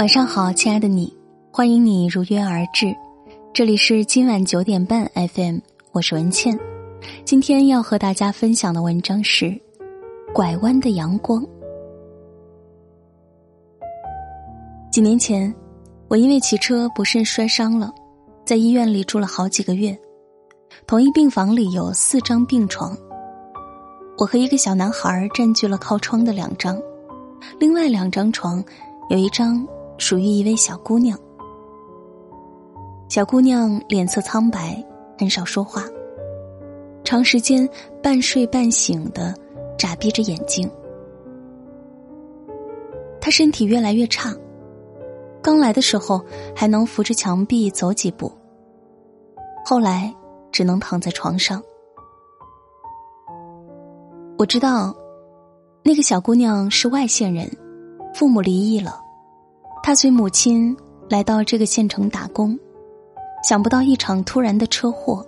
晚上好，亲爱的你，欢迎你如约而至。这里是今晚九点半 FM，我是文倩。今天要和大家分享的文章是《拐弯的阳光》。几年前，我因为骑车不慎摔伤了，在医院里住了好几个月。同一病房里有四张病床，我和一个小男孩占据了靠窗的两张，另外两张床有一张。属于一位小姑娘。小姑娘脸色苍白，很少说话，长时间半睡半醒的眨闭着眼睛。她身体越来越差，刚来的时候还能扶着墙壁走几步，后来只能躺在床上。我知道，那个小姑娘是外县人，父母离异了。他随母亲来到这个县城打工，想不到一场突然的车祸，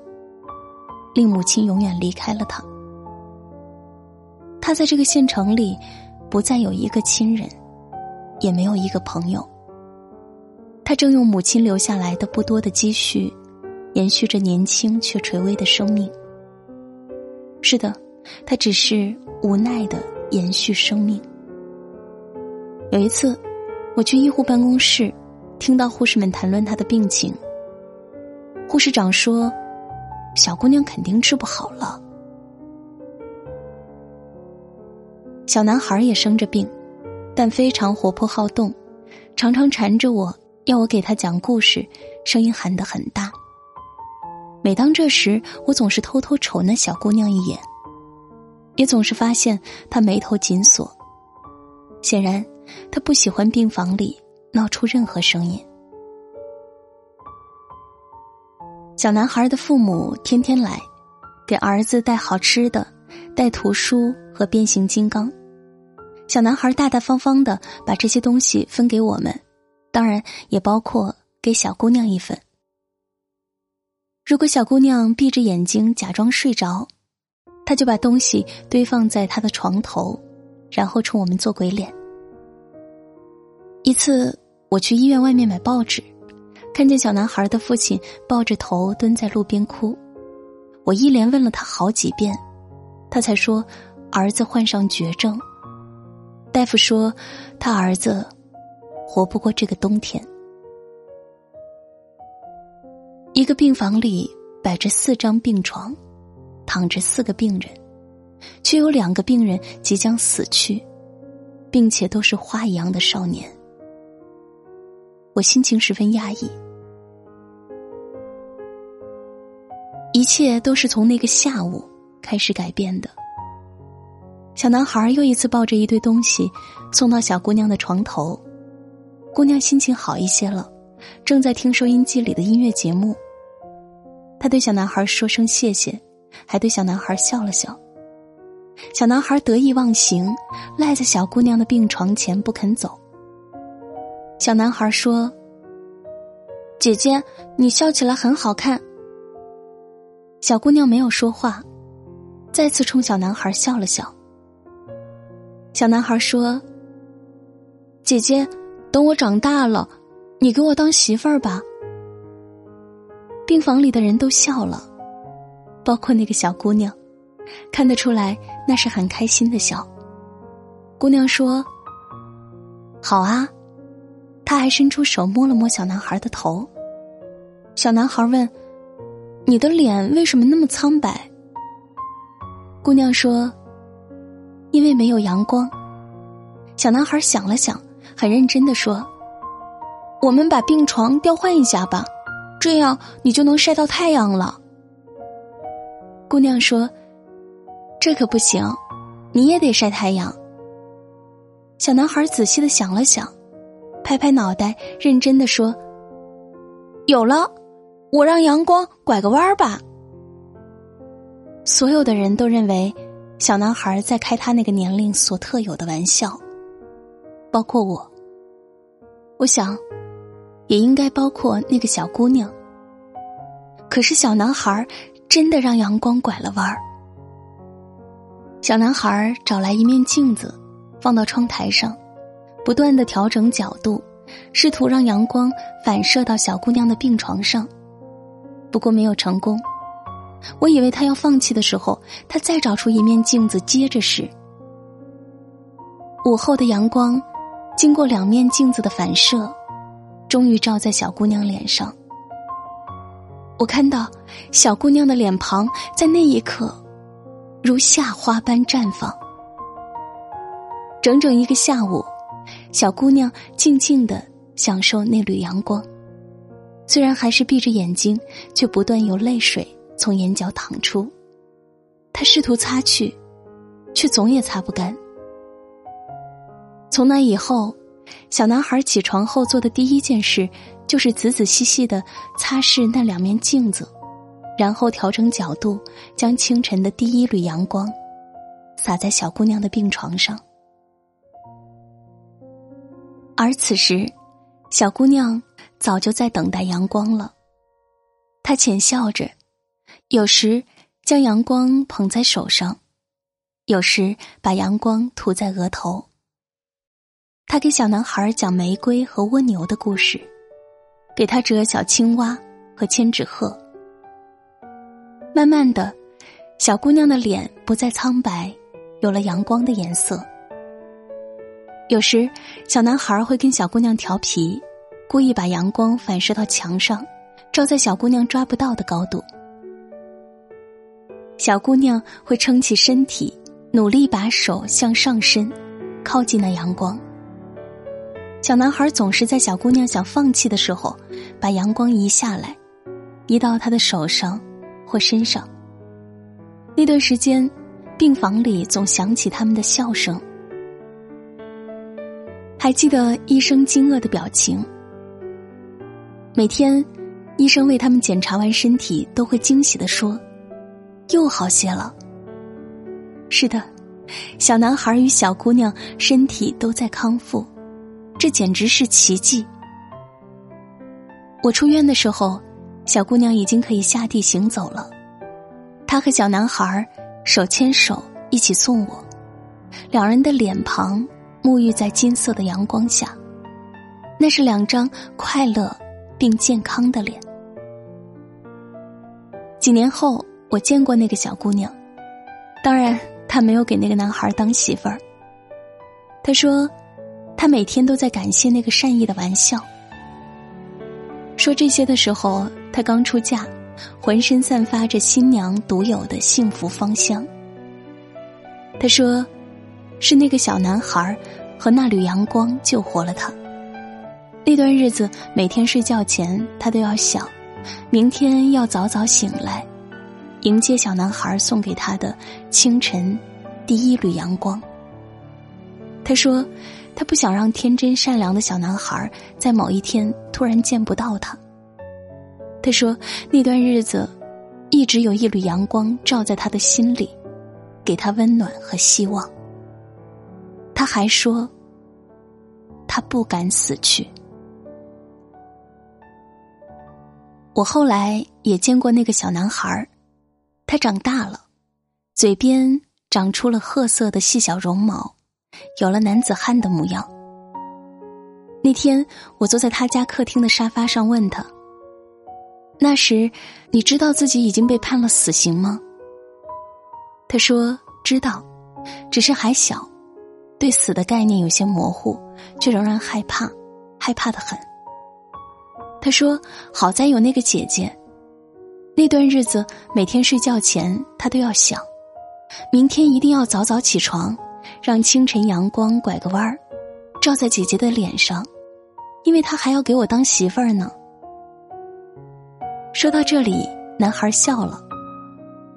令母亲永远离开了他。他在这个县城里，不再有一个亲人，也没有一个朋友。他正用母亲留下来的不多的积蓄，延续着年轻却垂危的生命。是的，他只是无奈的延续生命。有一次。我去医护办公室，听到护士们谈论她的病情。护士长说：“小姑娘肯定治不好了。”小男孩也生着病，但非常活泼好动，常常缠着我要我给他讲故事，声音喊得很大。每当这时，我总是偷偷瞅那小姑娘一眼，也总是发现她眉头紧锁，显然。他不喜欢病房里闹出任何声音。小男孩的父母天天来，给儿子带好吃的，带图书和变形金刚。小男孩大大方方的把这些东西分给我们，当然也包括给小姑娘一份。如果小姑娘闭着眼睛假装睡着，他就把东西堆放在她的床头，然后冲我们做鬼脸。一次，我去医院外面买报纸，看见小男孩的父亲抱着头蹲在路边哭。我一连问了他好几遍，他才说儿子患上绝症。大夫说他儿子活不过这个冬天。一个病房里摆着四张病床，躺着四个病人，却有两个病人即将死去，并且都是花一样的少年。我心情十分压抑，一切都是从那个下午开始改变的。小男孩又一次抱着一堆东西送到小姑娘的床头，姑娘心情好一些了，正在听收音机里的音乐节目。他对小男孩说声谢谢，还对小男孩笑了笑。小男孩得意忘形，赖在小姑娘的病床前不肯走。小男孩说：“姐姐，你笑起来很好看。”小姑娘没有说话，再次冲小男孩笑了笑。小男孩说：“姐姐，等我长大了，你给我当媳妇儿吧。”病房里的人都笑了，包括那个小姑娘，看得出来那是很开心的笑。姑娘说：“好啊。”他还伸出手摸了摸小男孩的头。小男孩问：“你的脸为什么那么苍白？”姑娘说：“因为没有阳光。”小男孩想了想，很认真的说：“我们把病床调换一下吧，这样你就能晒到太阳了。”姑娘说：“这可不行，你也得晒太阳。”小男孩仔细的想了想。拍拍脑袋，认真的说：“有了，我让阳光拐个弯儿吧。”所有的人都认为小男孩在开他那个年龄所特有的玩笑，包括我。我想，也应该包括那个小姑娘。可是小男孩真的让阳光拐了弯儿。小男孩找来一面镜子，放到窗台上。不断的调整角度，试图让阳光反射到小姑娘的病床上，不过没有成功。我以为他要放弃的时候，他再找出一面镜子接着试。午后的阳光，经过两面镜子的反射，终于照在小姑娘脸上。我看到小姑娘的脸庞在那一刻，如夏花般绽放。整整一个下午，小姑娘静静的享受那缕阳光，虽然还是闭着眼睛，却不断有泪水从眼角淌出。她试图擦去，却总也擦不干。从那以后，小男孩起床后做的第一件事，就是仔仔细细的擦拭那两面镜子，然后调整角度，将清晨的第一缕阳光洒在小姑娘的病床上。而此时，小姑娘早就在等待阳光了。她浅笑着，有时将阳光捧在手上，有时把阳光涂在额头。他给小男孩讲玫瑰和蜗牛的故事，给他折小青蛙和千纸鹤。慢慢的，小姑娘的脸不再苍白，有了阳光的颜色。有时，小男孩会跟小姑娘调皮，故意把阳光反射到墙上，照在小姑娘抓不到的高度。小姑娘会撑起身体，努力把手向上伸，靠近那阳光。小男孩总是在小姑娘想放弃的时候，把阳光移下来，移到她的手上或身上。那段时间，病房里总响起他们的笑声。还记得医生惊愕的表情。每天，医生为他们检查完身体，都会惊喜的说：“又好些了。”是的，小男孩与小姑娘身体都在康复。这简直是奇迹！我出院的时候，小姑娘已经可以下地行走了。她和小男孩手牵手一起送我，两人的脸庞沐浴在金色的阳光下，那是两张快乐并健康的脸。几年后，我见过那个小姑娘，当然，她没有给那个男孩当媳妇儿。她说。他每天都在感谢那个善意的玩笑。说这些的时候，他刚出嫁，浑身散发着新娘独有的幸福芳香。他说：“是那个小男孩和那缕阳光救活了他。”那段日子，每天睡觉前，他都要想，明天要早早醒来，迎接小男孩送给他的清晨第一缕阳光。他说。他不想让天真善良的小男孩在某一天突然见不到他。他说：“那段日子，一直有一缕阳光照在他的心里，给他温暖和希望。”他还说：“他不敢死去。”我后来也见过那个小男孩，他长大了，嘴边长出了褐色的细小绒毛。有了男子汉的模样。那天，我坐在他家客厅的沙发上，问他：“那时，你知道自己已经被判了死刑吗？”他说：“知道，只是还小，对死的概念有些模糊，却仍然害怕，害怕的很。”他说：“好在有那个姐姐。那段日子，每天睡觉前，他都要想，明天一定要早早起床。”让清晨阳光拐个弯儿，照在姐姐的脸上，因为他还要给我当媳妇儿呢。说到这里，男孩笑了，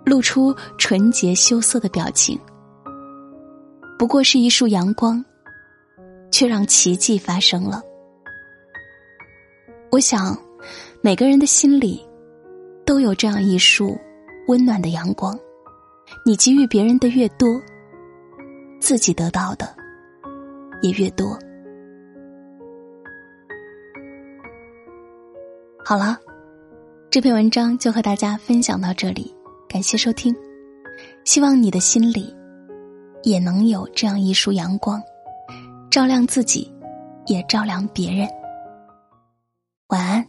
露出纯洁羞涩的表情。不过是一束阳光，却让奇迹发生了。我想，每个人的心里，都有这样一束温暖的阳光，你给予别人的越多。自己得到的也越多。好了，这篇文章就和大家分享到这里，感谢收听。希望你的心里也能有这样一束阳光，照亮自己，也照亮别人。晚安。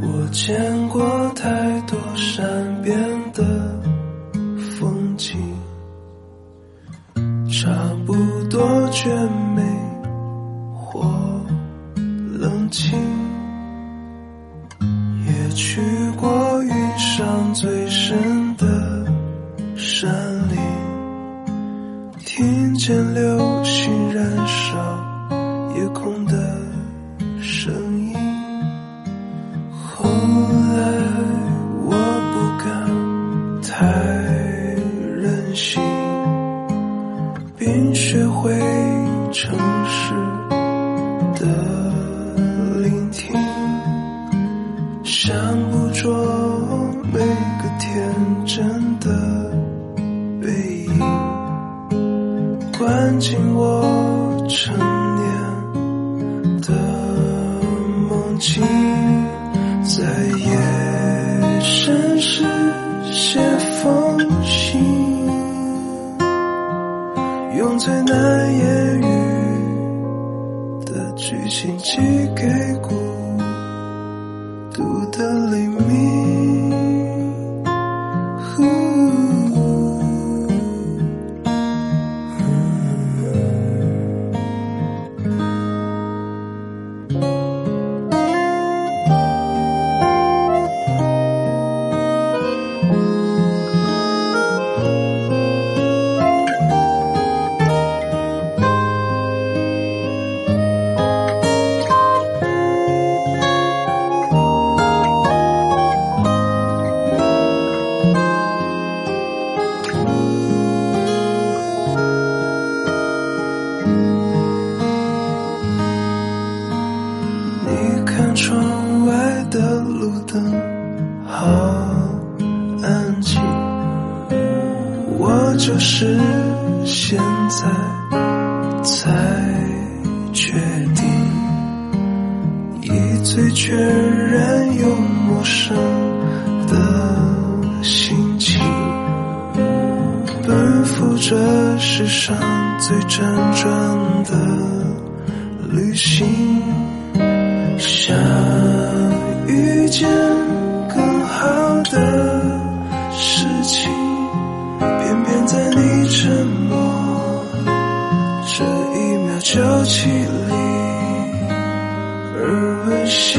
我见过太多善变的星燃烧夜空的声音。后来我不敢太任性，并学会诚实的聆听，想捕捉每个天真的背影，关进我成年的梦境。在夜深时写封信，用最难言语的剧情寄给最全然又陌生的心情，奔赴这世上最辗转的旅行。想遇见更好的事情，偏偏在你沉默这一秒就起立是